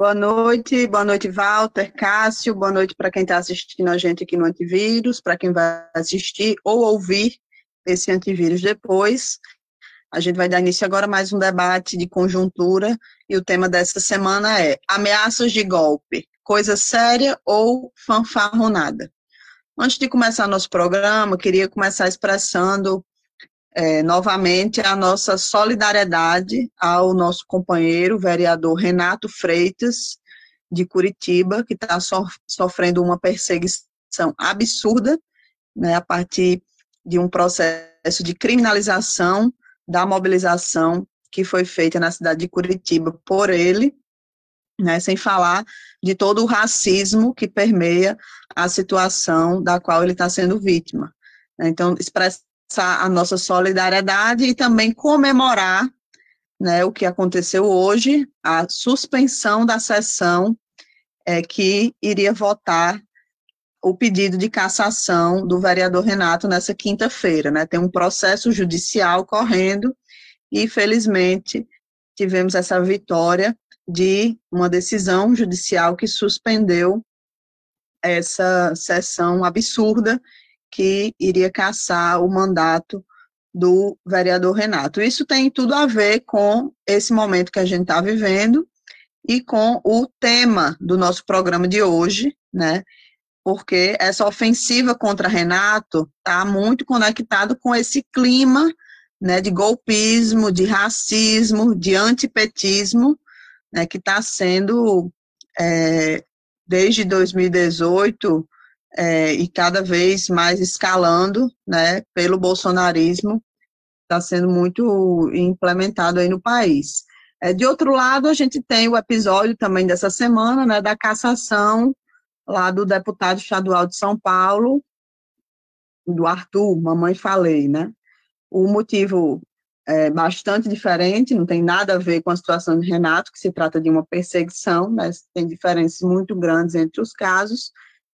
Boa noite, boa noite, Walter, Cássio, boa noite para quem está assistindo a gente aqui no Antivírus, para quem vai assistir ou ouvir esse antivírus depois. A gente vai dar início agora a mais um debate de conjuntura e o tema dessa semana é ameaças de golpe, coisa séria ou fanfarronada. Antes de começar nosso programa, queria começar expressando é, novamente a nossa solidariedade ao nosso companheiro, vereador Renato Freitas, de Curitiba, que está so, sofrendo uma perseguição absurda, né, a partir de um processo de criminalização da mobilização que foi feita na cidade de Curitiba por ele, né, sem falar de todo o racismo que permeia a situação da qual ele está sendo vítima. Então, expressa a nossa solidariedade e também comemorar né, o que aconteceu hoje, a suspensão da sessão é, que iria votar o pedido de cassação do vereador Renato nessa quinta-feira. Né? Tem um processo judicial correndo e, felizmente, tivemos essa vitória de uma decisão judicial que suspendeu essa sessão absurda que iria caçar o mandato do vereador Renato. Isso tem tudo a ver com esse momento que a gente está vivendo e com o tema do nosso programa de hoje, né? Porque essa ofensiva contra Renato está muito conectado com esse clima né, de golpismo, de racismo, de antipetismo, né, que está sendo, é, desde 2018, é, e cada vez mais escalando, né, pelo bolsonarismo, está sendo muito implementado aí no país. É, de outro lado, a gente tem o episódio também dessa semana, né, da cassação lá do deputado estadual de São Paulo, do Arthur, mamãe falei, né? O motivo é bastante diferente, não tem nada a ver com a situação de Renato, que se trata de uma perseguição, mas tem diferenças muito grandes entre os casos,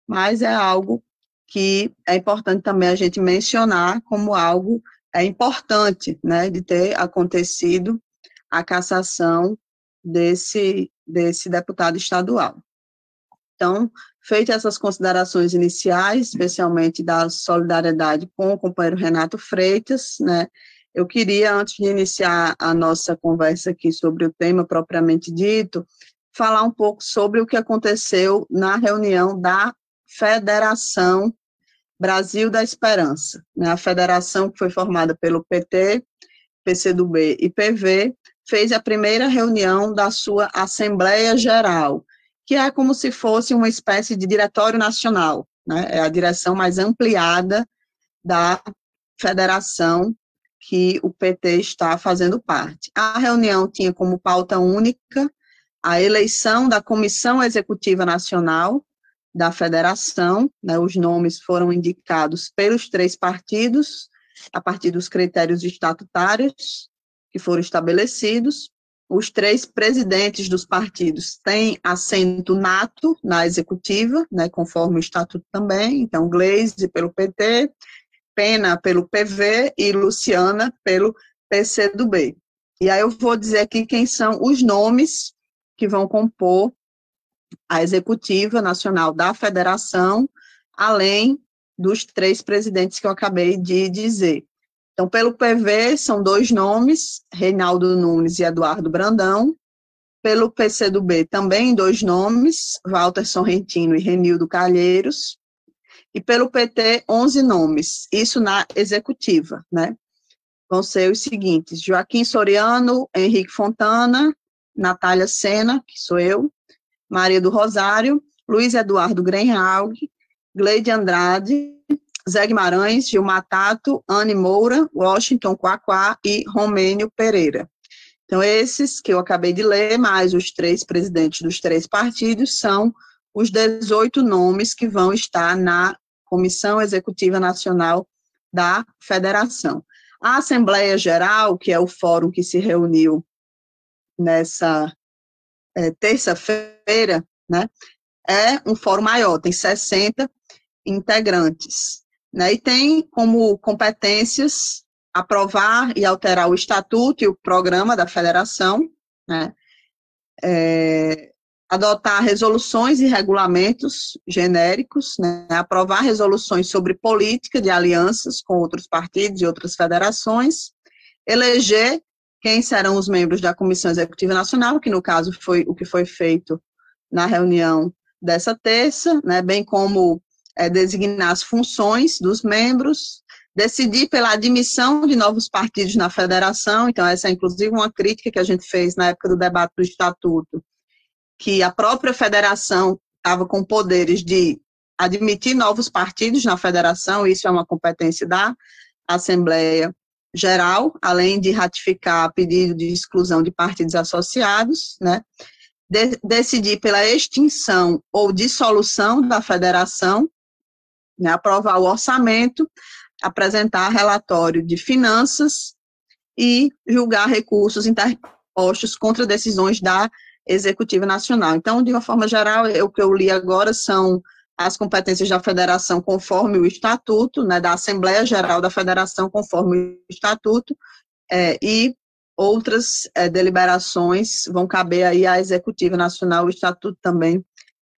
mas é algo que é importante também a gente mencionar como algo é importante, né, de ter acontecido a cassação desse, desse deputado estadual. Então, feitas essas considerações iniciais, especialmente da solidariedade com o companheiro Renato Freitas, né, eu queria, antes de iniciar a nossa conversa aqui sobre o tema propriamente dito, falar um pouco sobre o que aconteceu na reunião da Federação Brasil da Esperança. Né? A federação que foi formada pelo PT, PCdoB e PV fez a primeira reunião da sua Assembleia Geral, que é como se fosse uma espécie de diretório nacional, né? é a direção mais ampliada da federação que o PT está fazendo parte. A reunião tinha como pauta única a eleição da Comissão Executiva Nacional, da federação, né, os nomes foram indicados pelos três partidos, a partir dos critérios estatutários que foram estabelecidos. Os três presidentes dos partidos têm assento nato na executiva, né, conforme o estatuto também, então Gleisi pelo PT, Pena pelo PV e Luciana pelo PCdoB. E aí eu vou dizer aqui quem são os nomes que vão compor a executiva nacional da federação, além dos três presidentes que eu acabei de dizer. Então, pelo PV, são dois nomes, Reinaldo Nunes e Eduardo Brandão. Pelo PCdoB, também dois nomes, Walter Sorrentino e Renildo Calheiros. E pelo PT, 11 nomes, isso na executiva, né? Vão ser os seguintes, Joaquim Soriano, Henrique Fontana, Natália Sena, que sou eu, Maria do Rosário, Luiz Eduardo Grenhaug, Gleide Andrade, Zé Guimarães, Gilmar Tato, Anne Moura, Washington Quaquá e Romênio Pereira. Então, esses que eu acabei de ler, mais os três presidentes dos três partidos, são os 18 nomes que vão estar na Comissão Executiva Nacional da Federação. A Assembleia Geral, que é o fórum que se reuniu nessa é, terça-feira, né, é um fórum maior, tem 60 integrantes, né, e tem como competências aprovar e alterar o estatuto e o programa da federação, né, é, adotar resoluções e regulamentos genéricos, né, aprovar resoluções sobre política de alianças com outros partidos e outras federações, eleger quem serão os membros da Comissão Executiva Nacional, que no caso foi o que foi feito na reunião dessa terça, né, bem como é, designar as funções dos membros, decidir pela admissão de novos partidos na federação, então essa é inclusive uma crítica que a gente fez na época do debate do estatuto, que a própria federação estava com poderes de admitir novos partidos na federação, isso é uma competência da Assembleia Geral, além de ratificar pedido de exclusão de partidos associados, né? De, decidir pela extinção ou dissolução da federação, né? aprovar o orçamento, apresentar relatório de finanças e julgar recursos interpostos contra decisões da Executiva Nacional. Então, de uma forma geral, o que eu li agora são as competências da federação conforme o estatuto, né, da Assembleia Geral da Federação conforme o estatuto, é, e outras é, deliberações vão caber aí à Executiva Nacional, o estatuto também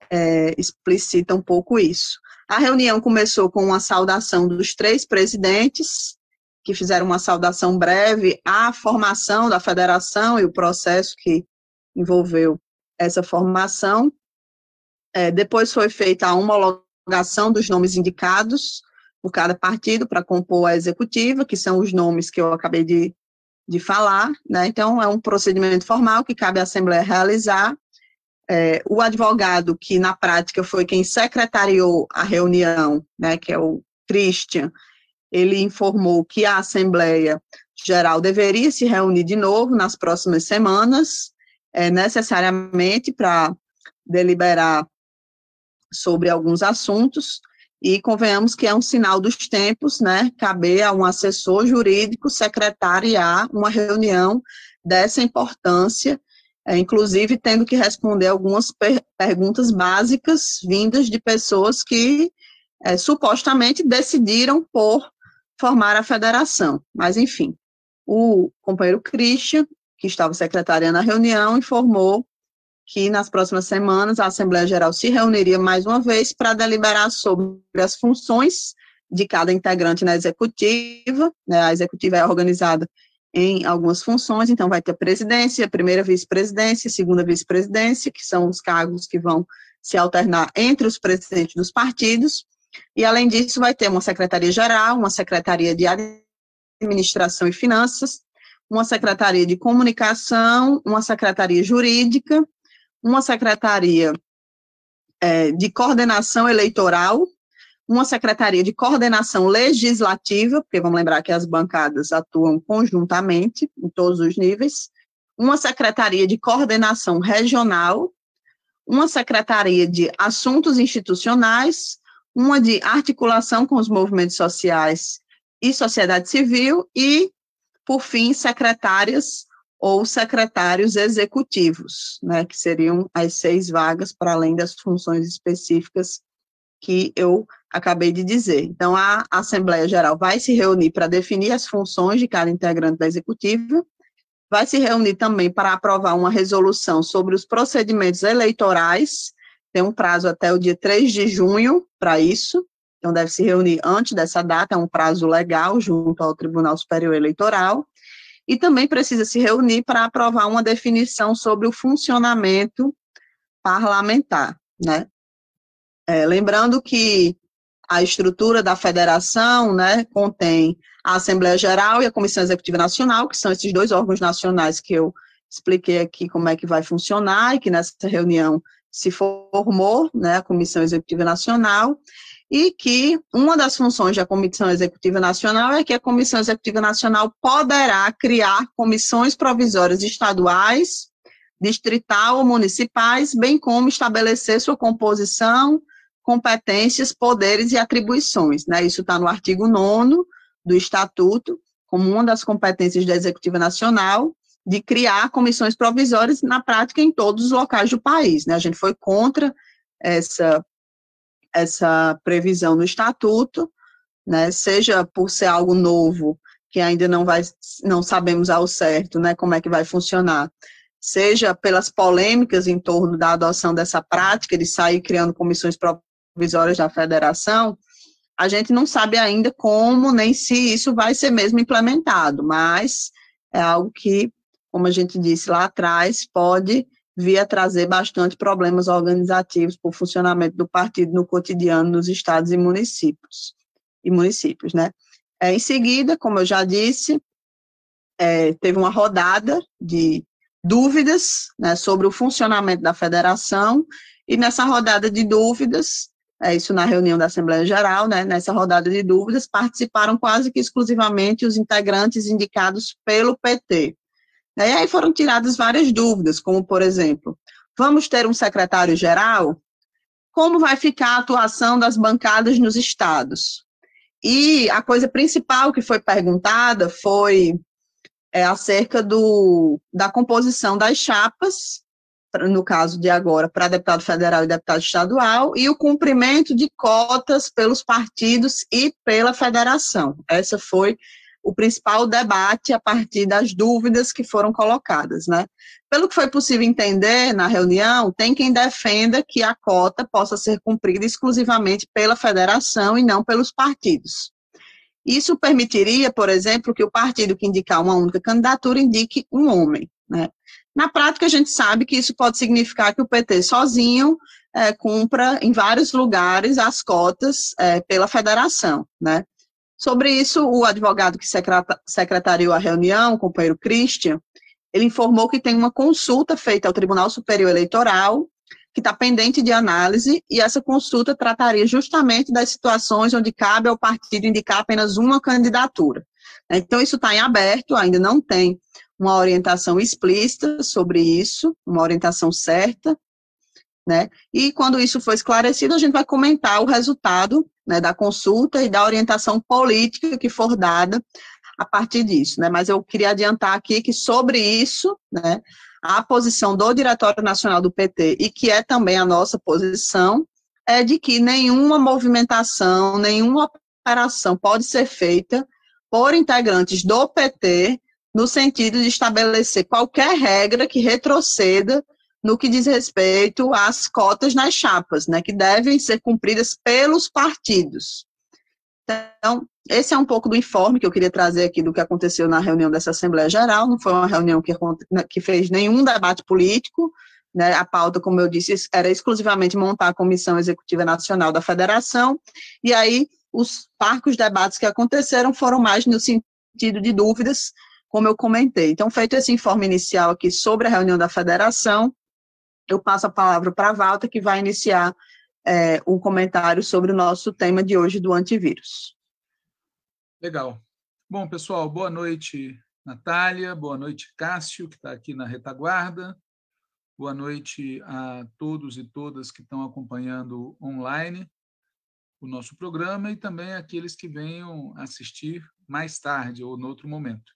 é, explicita um pouco isso. A reunião começou com uma saudação dos três presidentes, que fizeram uma saudação breve à formação da federação e o processo que envolveu essa formação. É, depois foi feita a homologação dos nomes indicados por cada partido para compor a executiva, que são os nomes que eu acabei de, de falar. Né? Então, é um procedimento formal que cabe à Assembleia realizar. É, o advogado, que na prática foi quem secretariou a reunião, né, que é o Christian, ele informou que a Assembleia Geral deveria se reunir de novo nas próximas semanas é, necessariamente para deliberar sobre alguns assuntos, e convenhamos que é um sinal dos tempos, né, caber a um assessor jurídico secretariar uma reunião dessa importância, é, inclusive tendo que responder algumas per perguntas básicas vindas de pessoas que é, supostamente decidiram por formar a federação. Mas, enfim, o companheiro Christian que estava secretariando a reunião, informou que nas próximas semanas a Assembleia Geral se reuniria mais uma vez para deliberar sobre as funções de cada integrante na executiva. Né, a executiva é organizada em algumas funções, então vai ter presidência, a primeira vice-presidência, segunda vice-presidência, que são os cargos que vão se alternar entre os presidentes dos partidos, e além disso vai ter uma secretaria-geral, uma secretaria de administração e finanças, uma secretaria de comunicação, uma secretaria jurídica, uma secretaria é, de coordenação eleitoral, uma secretaria de coordenação legislativa, porque vamos lembrar que as bancadas atuam conjuntamente em todos os níveis, uma secretaria de coordenação regional, uma secretaria de assuntos institucionais, uma de articulação com os movimentos sociais e sociedade civil e por fim, secretárias ou secretários executivos, né, que seriam as seis vagas para além das funções específicas que eu acabei de dizer. Então, a Assembleia Geral vai se reunir para definir as funções de cada integrante da executiva, vai se reunir também para aprovar uma resolução sobre os procedimentos eleitorais, tem um prazo até o dia 3 de junho para isso, então deve se reunir antes dessa data, é um prazo legal junto ao Tribunal Superior Eleitoral, e também precisa se reunir para aprovar uma definição sobre o funcionamento parlamentar, né? É, lembrando que a estrutura da federação, né, contém a Assembleia Geral e a Comissão Executiva Nacional, que são esses dois órgãos nacionais que eu expliquei aqui como é que vai funcionar e que nessa reunião se formou, né, a Comissão Executiva Nacional, e que uma das funções da Comissão Executiva Nacional é que a Comissão Executiva Nacional poderá criar comissões provisórias estaduais, distrital ou municipais, bem como estabelecer sua composição, competências, poderes e atribuições. Né? Isso está no artigo 9 do Estatuto, como uma das competências da Executiva Nacional, de criar comissões provisórias na prática em todos os locais do país. Né? A gente foi contra essa essa previsão no estatuto, né, seja por ser algo novo, que ainda não vai, não sabemos ao certo, né, como é que vai funcionar, seja pelas polêmicas em torno da adoção dessa prática de sair criando comissões provisórias da federação, a gente não sabe ainda como nem se isso vai ser mesmo implementado, mas é algo que, como a gente disse lá atrás, pode vir a trazer bastante problemas organizativos para o funcionamento do partido no cotidiano nos estados e municípios. E municípios, né? É, em seguida, como eu já disse, é, teve uma rodada de dúvidas né, sobre o funcionamento da federação, e nessa rodada de dúvidas, é isso na reunião da Assembleia Geral, né, nessa rodada de dúvidas, participaram quase que exclusivamente os integrantes indicados pelo PT. E aí foram tiradas várias dúvidas, como, por exemplo, vamos ter um secretário-geral? Como vai ficar a atuação das bancadas nos estados? E a coisa principal que foi perguntada foi é, acerca do, da composição das chapas, no caso de agora, para deputado federal e deputado estadual, e o cumprimento de cotas pelos partidos e pela federação. Essa foi o principal debate a partir das dúvidas que foram colocadas, né? Pelo que foi possível entender na reunião, tem quem defenda que a cota possa ser cumprida exclusivamente pela federação e não pelos partidos. Isso permitiria, por exemplo, que o partido que indicar uma única candidatura indique um homem, né? Na prática, a gente sabe que isso pode significar que o PT sozinho é, cumpra em vários lugares as cotas é, pela federação, né? Sobre isso, o advogado que secretariou a reunião, o companheiro Christian, ele informou que tem uma consulta feita ao Tribunal Superior Eleitoral, que está pendente de análise, e essa consulta trataria justamente das situações onde cabe ao partido indicar apenas uma candidatura. Então, isso está em aberto, ainda não tem uma orientação explícita sobre isso, uma orientação certa, né? E quando isso for esclarecido, a gente vai comentar o resultado né, da consulta e da orientação política que for dada a partir disso, né? Mas eu queria adiantar aqui que sobre isso, né, a posição do Diretório Nacional do PT e que é também a nossa posição é de que nenhuma movimentação, nenhuma operação pode ser feita por integrantes do PT no sentido de estabelecer qualquer regra que retroceda no que diz respeito às cotas nas chapas, né, que devem ser cumpridas pelos partidos. Então, esse é um pouco do informe que eu queria trazer aqui do que aconteceu na reunião dessa Assembleia Geral. Não foi uma reunião que, né, que fez nenhum debate político. Né, a pauta, como eu disse, era exclusivamente montar a Comissão Executiva Nacional da Federação. E aí, os parcos debates que aconteceram foram mais no sentido de dúvidas, como eu comentei. Então, feito esse informe inicial aqui sobre a reunião da Federação, eu passo a palavra para a Walter, que vai iniciar é, um comentário sobre o nosso tema de hoje do antivírus. Legal. Bom, pessoal, boa noite, Natália, boa noite, Cássio, que está aqui na retaguarda, boa noite a todos e todas que estão acompanhando online o nosso programa e também aqueles que venham assistir mais tarde ou no outro momento.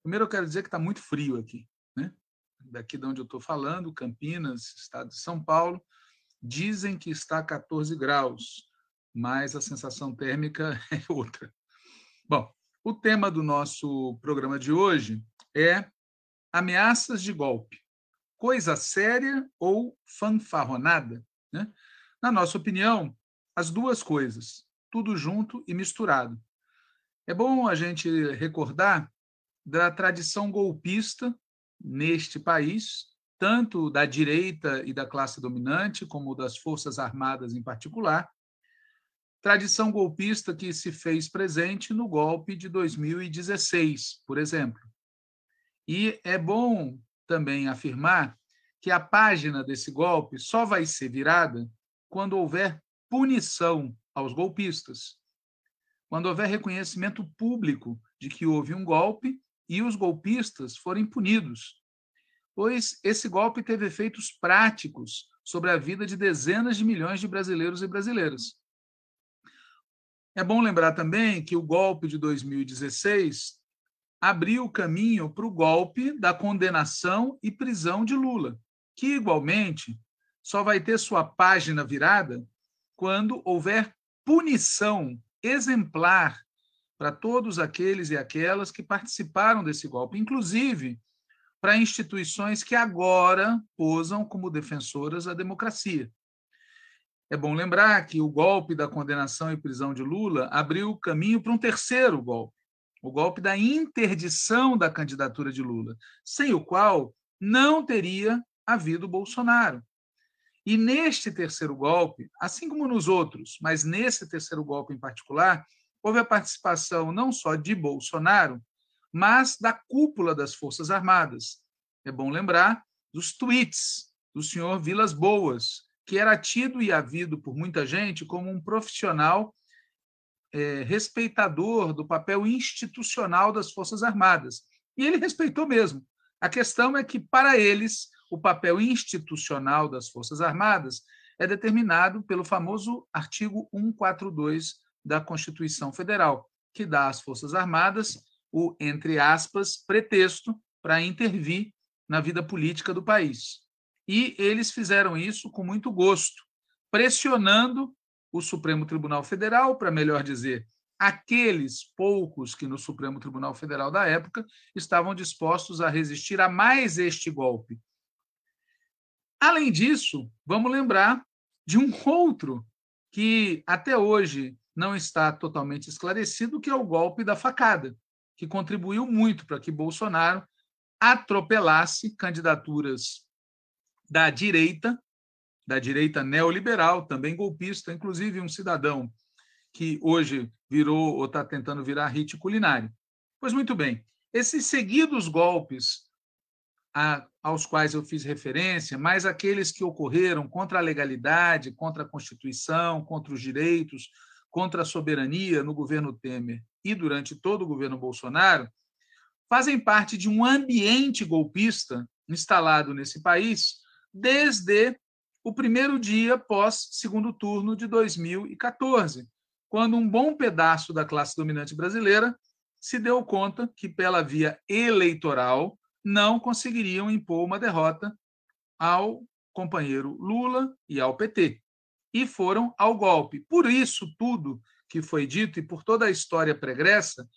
Primeiro, eu quero dizer que está muito frio aqui, né? Daqui de onde eu estou falando, Campinas, estado de São Paulo, dizem que está 14 graus, mas a sensação térmica é outra. Bom, o tema do nosso programa de hoje é ameaças de golpe. Coisa séria ou fanfarronada? Né? Na nossa opinião, as duas coisas, tudo junto e misturado. É bom a gente recordar da tradição golpista neste país, tanto da direita e da classe dominante, como das Forças Armadas em particular, tradição golpista que se fez presente no golpe de 2016, por exemplo. E é bom também afirmar que a página desse golpe só vai ser virada quando houver punição aos golpistas, quando houver reconhecimento público de que houve um golpe e os golpistas forem punidos, pois esse golpe teve efeitos práticos sobre a vida de dezenas de milhões de brasileiros e brasileiras. É bom lembrar também que o golpe de 2016 abriu o caminho para o golpe da condenação e prisão de Lula, que igualmente só vai ter sua página virada quando houver punição exemplar para todos aqueles e aquelas que participaram desse golpe, inclusive para instituições que agora posam como defensoras da democracia. É bom lembrar que o golpe da condenação e prisão de Lula abriu o caminho para um terceiro golpe, o golpe da interdição da candidatura de Lula, sem o qual não teria havido Bolsonaro. E neste terceiro golpe, assim como nos outros, mas nesse terceiro golpe em particular, houve a participação não só de Bolsonaro, mas da cúpula das Forças Armadas. É bom lembrar dos tweets do senhor Vilas Boas, que era tido e havido por muita gente como um profissional é, respeitador do papel institucional das Forças Armadas. E ele respeitou mesmo. A questão é que, para eles, o papel institucional das Forças Armadas é determinado pelo famoso artigo 142 da Constituição Federal, que dá às Forças Armadas o, entre aspas, pretexto para intervir na vida política do país. E eles fizeram isso com muito gosto, pressionando o Supremo Tribunal Federal, para melhor dizer, aqueles poucos que no Supremo Tribunal Federal da época estavam dispostos a resistir a mais este golpe. Além disso, vamos lembrar de um outro que até hoje não está totalmente esclarecido, que é o golpe da facada, que contribuiu muito para que Bolsonaro atropelasse candidaturas da direita da direita neoliberal, também golpista, inclusive um cidadão que hoje virou ou está tentando virar hit culinário. Pois muito bem, esses seguidos golpes a, aos quais eu fiz referência, mais aqueles que ocorreram contra a legalidade, contra a Constituição, contra os direitos, contra a soberania no governo Temer e durante todo o governo Bolsonaro, fazem parte de um ambiente golpista instalado nesse país desde o primeiro dia pós segundo turno de 2014, quando um bom pedaço da classe dominante brasileira se deu conta que, pela via eleitoral, não conseguiriam impor uma derrota ao companheiro Lula e ao PT. E foram ao golpe. Por isso, tudo que foi dito e por toda a história pregressa,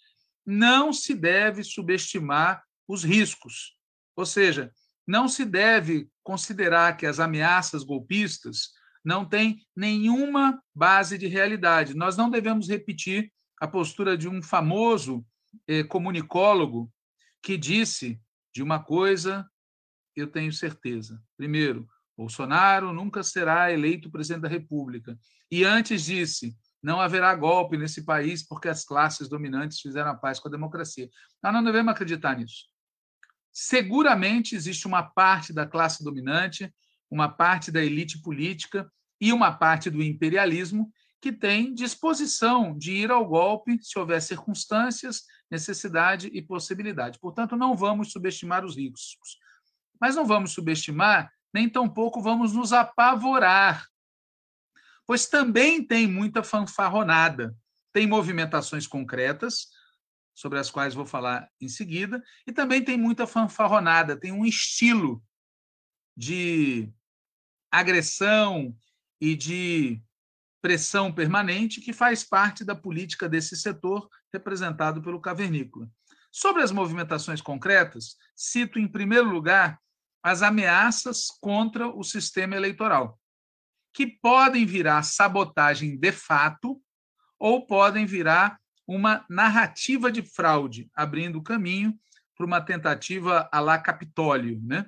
não se deve subestimar os riscos. Ou seja, não se deve considerar que as ameaças golpistas não têm nenhuma base de realidade. Nós não devemos repetir a postura de um famoso eh, comunicólogo que disse de uma coisa eu tenho certeza. Primeiro, Bolsonaro nunca será eleito presidente da República. E antes disse: não haverá golpe nesse país porque as classes dominantes fizeram a paz com a democracia. Nós não devemos acreditar nisso seguramente existe uma parte da classe dominante, uma parte da elite política e uma parte do imperialismo que tem disposição de ir ao golpe se houver circunstâncias, necessidade e possibilidade. Portanto, não vamos subestimar os riscos. Mas não vamos subestimar, nem tampouco vamos nos apavorar, pois também tem muita fanfarronada. Tem movimentações concretas, sobre as quais vou falar em seguida, e também tem muita fanfarronada, tem um estilo de agressão e de pressão permanente que faz parte da política desse setor representado pelo cavernícola. Sobre as movimentações concretas, cito em primeiro lugar as ameaças contra o sistema eleitoral, que podem virar sabotagem de fato ou podem virar uma narrativa de fraude, abrindo caminho para uma tentativa à la Capitólio. Né?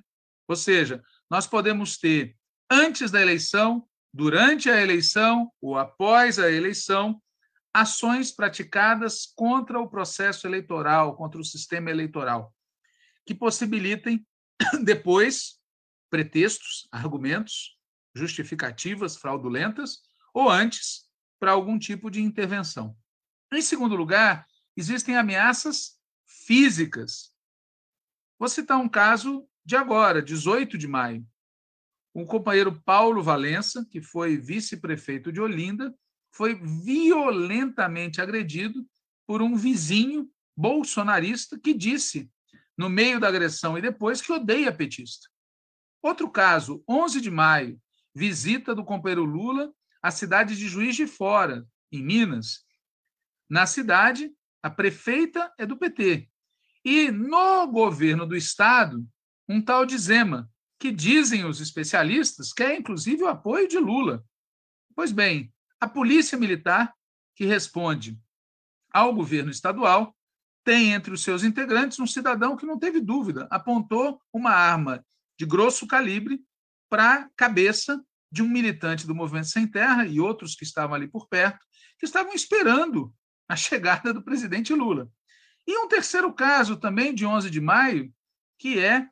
Ou seja, nós podemos ter, antes da eleição, durante a eleição ou após a eleição, ações praticadas contra o processo eleitoral, contra o sistema eleitoral, que possibilitem depois pretextos, argumentos, justificativas fraudulentas, ou antes, para algum tipo de intervenção. Em segundo lugar, existem ameaças físicas. Vou citar um caso de agora, 18 de maio. O companheiro Paulo Valença, que foi vice-prefeito de Olinda, foi violentamente agredido por um vizinho bolsonarista que disse, no meio da agressão e depois, que odeia petista. Outro caso, 11 de maio, visita do companheiro Lula à cidade de Juiz de Fora, em Minas, na cidade, a prefeita é do PT. E no governo do estado, um tal de Zema, que dizem os especialistas que é inclusive o apoio de Lula. Pois bem, a Polícia Militar, que responde ao governo estadual, tem entre os seus integrantes um cidadão que não teve dúvida, apontou uma arma de grosso calibre para a cabeça de um militante do Movimento Sem Terra e outros que estavam ali por perto, que estavam esperando a chegada do presidente Lula. E um terceiro caso também de 11 de maio, que é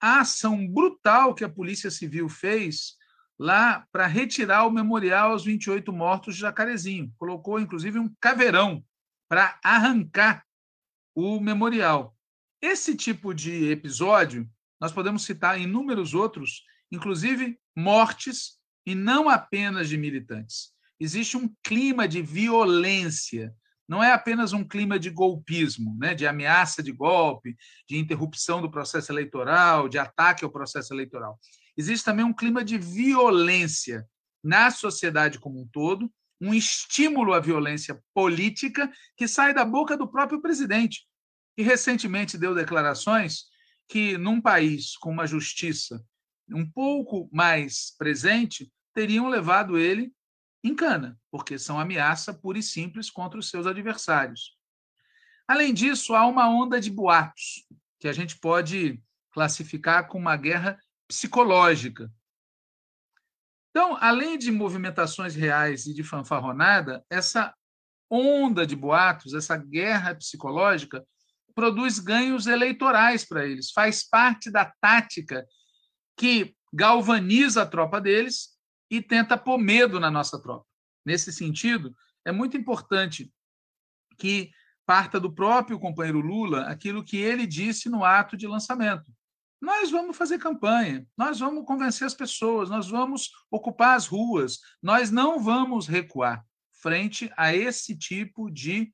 a ação brutal que a Polícia Civil fez lá para retirar o memorial aos 28 mortos de Jacarezinho. Colocou, inclusive, um caveirão para arrancar o memorial. Esse tipo de episódio, nós podemos citar inúmeros outros, inclusive mortes, e não apenas de militantes. Existe um clima de violência, não é apenas um clima de golpismo, né, de ameaça de golpe, de interrupção do processo eleitoral, de ataque ao processo eleitoral. Existe também um clima de violência na sociedade como um todo, um estímulo à violência política que sai da boca do próprio presidente, que recentemente deu declarações que, num país com uma justiça um pouco mais presente, teriam levado ele em cana, porque são ameaça pura e simples contra os seus adversários. Além disso, há uma onda de boatos, que a gente pode classificar como uma guerra psicológica, então, além de movimentações reais e de fanfarronada, essa onda de boatos, essa guerra psicológica, produz ganhos eleitorais para eles, faz parte da tática que galvaniza a tropa deles e tenta pôr medo na nossa tropa. Nesse sentido, é muito importante que parta do próprio companheiro Lula aquilo que ele disse no ato de lançamento. Nós vamos fazer campanha, nós vamos convencer as pessoas, nós vamos ocupar as ruas, nós não vamos recuar frente a esse tipo de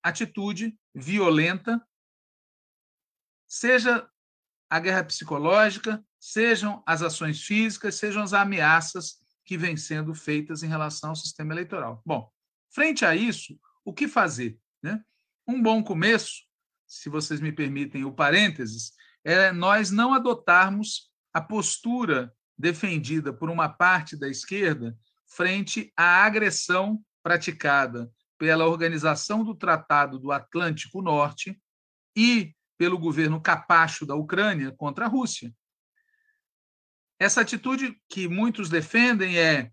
atitude violenta, seja a guerra psicológica, sejam as ações físicas, sejam as ameaças que vêm sendo feitas em relação ao sistema eleitoral. Bom, frente a isso, o que fazer? Né? Um bom começo se vocês me permitem o parênteses, é nós não adotarmos a postura defendida por uma parte da esquerda frente à agressão praticada pela Organização do Tratado do Atlântico Norte e pelo governo capacho da Ucrânia contra a Rússia. Essa atitude que muitos defendem é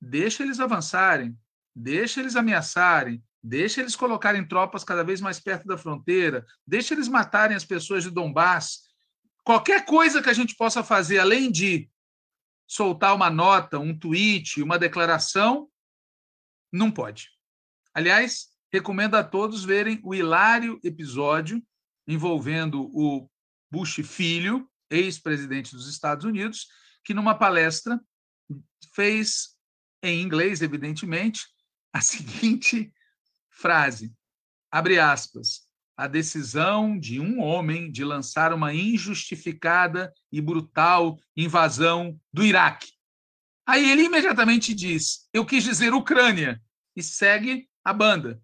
deixa eles avançarem, deixa eles ameaçarem, Deixa eles colocarem tropas cada vez mais perto da fronteira, deixa eles matarem as pessoas de Donbass. Qualquer coisa que a gente possa fazer, além de soltar uma nota, um tweet, uma declaração, não pode. Aliás, recomendo a todos verem o hilário episódio envolvendo o Bush filho, ex-presidente dos Estados Unidos, que numa palestra fez em inglês, evidentemente, a seguinte frase, abre aspas, a decisão de um homem de lançar uma injustificada e brutal invasão do Iraque. Aí ele imediatamente diz: Eu quis dizer Ucrânia, e segue a banda.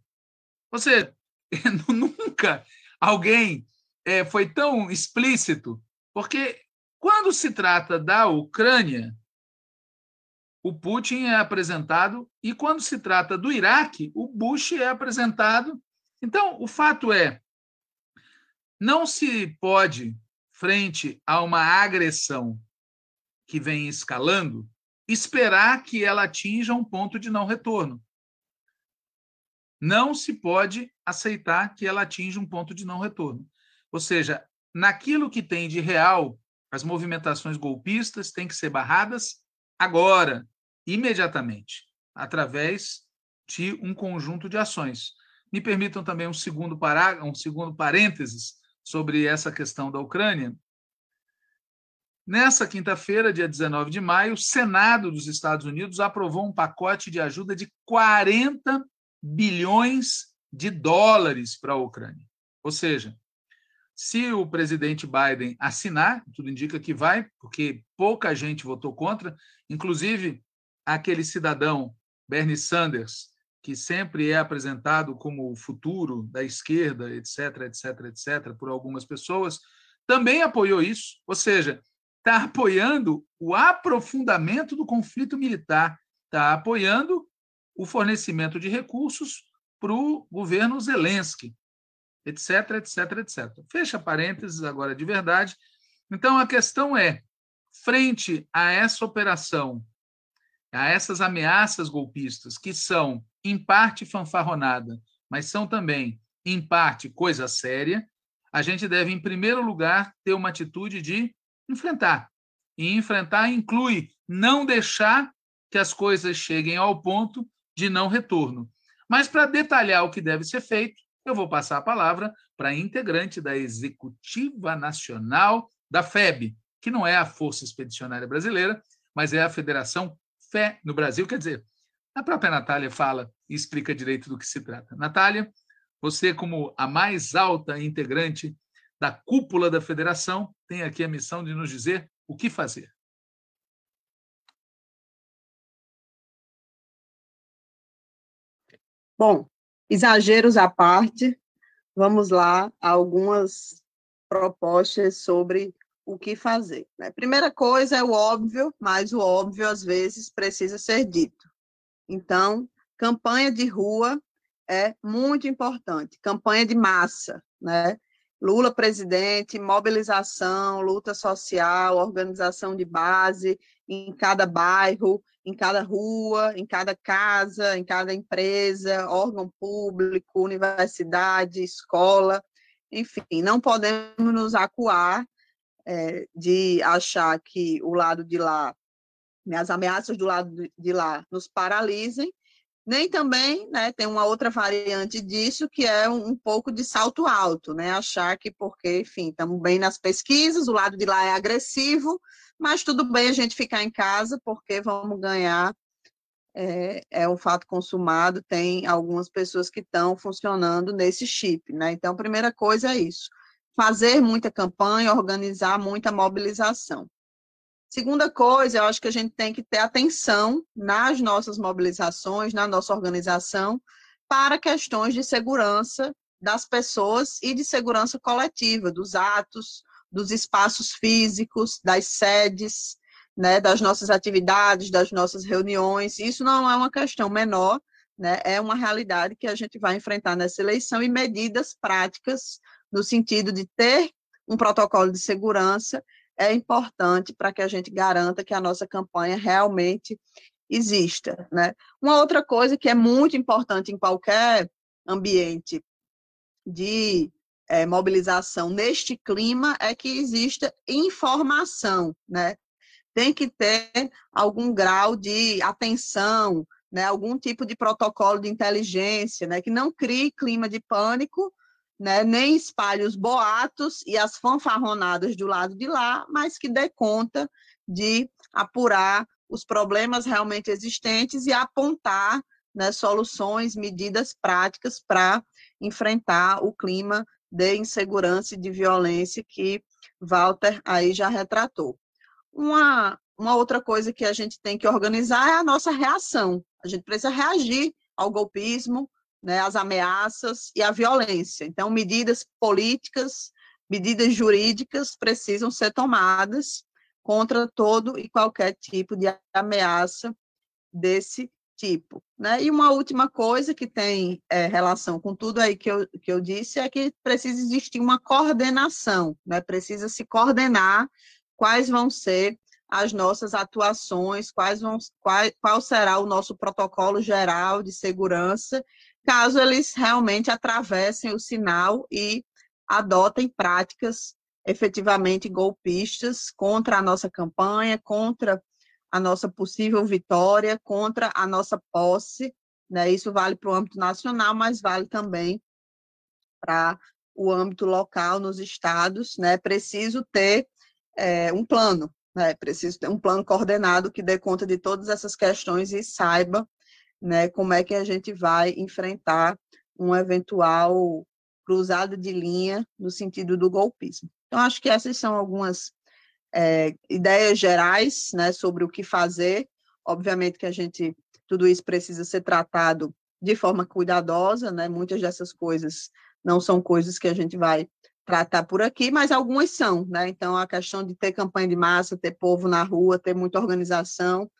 Você nunca alguém é, foi tão explícito, porque quando se trata da Ucrânia, o Putin é apresentado, e quando se trata do Iraque, o Bush é apresentado. Então, o fato é, não se pode, frente a uma agressão que vem escalando, esperar que ela atinja um ponto de não retorno. Não se pode aceitar que ela atinja um ponto de não retorno. Ou seja, naquilo que tem de real, as movimentações golpistas têm que ser barradas agora, imediatamente, através de um conjunto de ações. Me permitam também um segundo parágrafo, um segundo parênteses sobre essa questão da Ucrânia. Nessa quinta-feira, dia 19 de maio, o Senado dos Estados Unidos aprovou um pacote de ajuda de 40 bilhões de dólares para a Ucrânia. Ou seja, se o presidente Biden assinar, tudo indica que vai, porque pouca gente votou contra, inclusive aquele cidadão, Bernie Sanders, que sempre é apresentado como o futuro da esquerda, etc, etc, etc, por algumas pessoas, também apoiou isso, ou seja, está apoiando o aprofundamento do conflito militar, está apoiando o fornecimento de recursos para o governo Zelensky, etc, etc, etc. Fecha parênteses agora de verdade. Então, a questão é, frente a essa operação, a essas ameaças golpistas, que são, em parte, fanfarronada, mas são também, em parte, coisa séria, a gente deve, em primeiro lugar, ter uma atitude de enfrentar. E enfrentar inclui não deixar que as coisas cheguem ao ponto de não retorno. Mas, para detalhar o que deve ser feito, eu vou passar a palavra para a integrante da Executiva Nacional da FEB, que não é a Força Expedicionária Brasileira, mas é a Federação Fé no Brasil. Quer dizer, a própria Natália fala e explica direito do que se trata. Natália, você, como a mais alta integrante da cúpula da federação, tem aqui a missão de nos dizer o que fazer. Bom, exageros à parte, vamos lá algumas propostas sobre o que fazer. Né? Primeira coisa é o óbvio, mas o óbvio às vezes precisa ser dito. Então, campanha de rua é muito importante, campanha de massa, né? Lula presidente, mobilização, luta social, organização de base em cada bairro, em cada rua, em cada casa, em cada empresa, órgão público, universidade, escola, enfim, não podemos nos acuar é, de achar que o lado de lá, né, as ameaças do lado de lá nos paralisem, nem também, né, tem uma outra variante disso, que é um, um pouco de salto alto, né, achar que porque, enfim, estamos bem nas pesquisas, o lado de lá é agressivo, mas tudo bem a gente ficar em casa, porque vamos ganhar, é, é um fato consumado, tem algumas pessoas que estão funcionando nesse chip, né, então, a primeira coisa é isso, fazer muita campanha, organizar muita mobilização. Segunda coisa, eu acho que a gente tem que ter atenção nas nossas mobilizações, na nossa organização, para questões de segurança das pessoas e de segurança coletiva, dos atos, dos espaços físicos, das sedes, né, das nossas atividades, das nossas reuniões. Isso não é uma questão menor, né, é uma realidade que a gente vai enfrentar nessa eleição e medidas práticas no sentido de ter um protocolo de segurança é importante para que a gente garanta que a nossa campanha realmente exista. Né? Uma outra coisa que é muito importante em qualquer ambiente de é, mobilização neste clima é que exista informação, né? Tem que ter algum grau de atenção, né? Algum tipo de protocolo de inteligência, né? Que não crie clima de pânico né, nem espalhe os boatos e as fanfarronadas do lado de lá, mas que dê conta de apurar os problemas realmente existentes e apontar né, soluções, medidas práticas para enfrentar o clima de insegurança e de violência que Walter aí já retratou. Uma, uma outra coisa que a gente tem que organizar é a nossa reação. A gente precisa reagir ao golpismo, né, as ameaças e a violência. Então, medidas políticas, medidas jurídicas precisam ser tomadas contra todo e qualquer tipo de ameaça desse tipo. Né? E uma última coisa que tem é, relação com tudo aí que eu, que eu disse é que precisa existir uma coordenação, né? precisa se coordenar quais vão ser as nossas atuações, quais vão, qual, qual será o nosso protocolo geral de segurança caso eles realmente atravessem o sinal e adotem práticas efetivamente golpistas contra a nossa campanha, contra a nossa possível vitória, contra a nossa posse. Né? Isso vale para o âmbito nacional, mas vale também para o âmbito local, nos estados. Né? Preciso ter é, um plano, né? preciso ter um plano coordenado que dê conta de todas essas questões e saiba né, como é que a gente vai enfrentar um eventual cruzada de linha no sentido do golpismo. Então, acho que essas são algumas é, ideias gerais né, sobre o que fazer. Obviamente que a gente, tudo isso precisa ser tratado de forma cuidadosa, né? Muitas dessas coisas não são coisas que a gente vai tratar por aqui, mas algumas são, né? Então, a questão de ter campanha de massa, ter povo na rua, ter muita organização,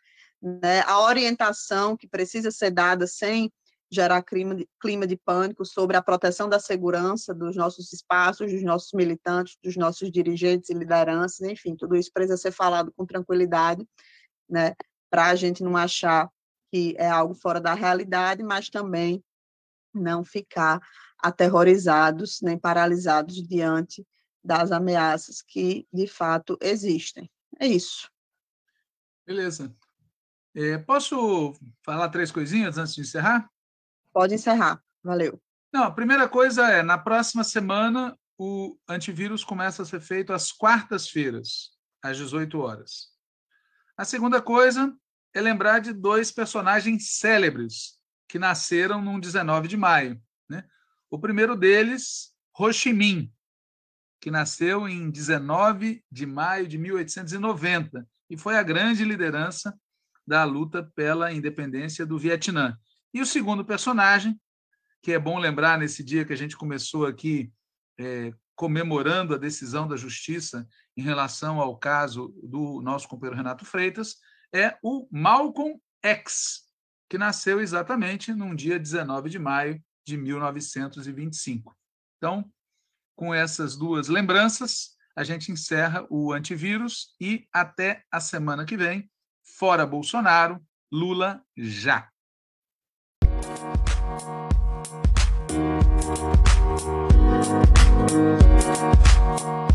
né? A orientação que precisa ser dada sem gerar clima de, clima de pânico sobre a proteção da segurança dos nossos espaços, dos nossos militantes, dos nossos dirigentes e lideranças, enfim, tudo isso precisa ser falado com tranquilidade, né? Para a gente não achar que é algo fora da realidade, mas também não ficar aterrorizados nem paralisados diante das ameaças que de fato existem. É isso. Beleza. É, posso falar três coisinhas antes de encerrar? Pode encerrar. Valeu. Não, a primeira coisa é, na próxima semana, o antivírus começa a ser feito às quartas-feiras, às 18 horas. A segunda coisa é lembrar de dois personagens célebres que nasceram no 19 de maio. Né? O primeiro deles, Ho Chi Minh, que nasceu em 19 de maio de 1890 e foi a grande liderança da luta pela independência do Vietnã. E o segundo personagem, que é bom lembrar nesse dia que a gente começou aqui é, comemorando a decisão da justiça em relação ao caso do nosso companheiro Renato Freitas, é o Malcolm X, que nasceu exatamente num dia 19 de maio de 1925. Então, com essas duas lembranças, a gente encerra o antivírus e até a semana que vem. Fora Bolsonaro, Lula já. You.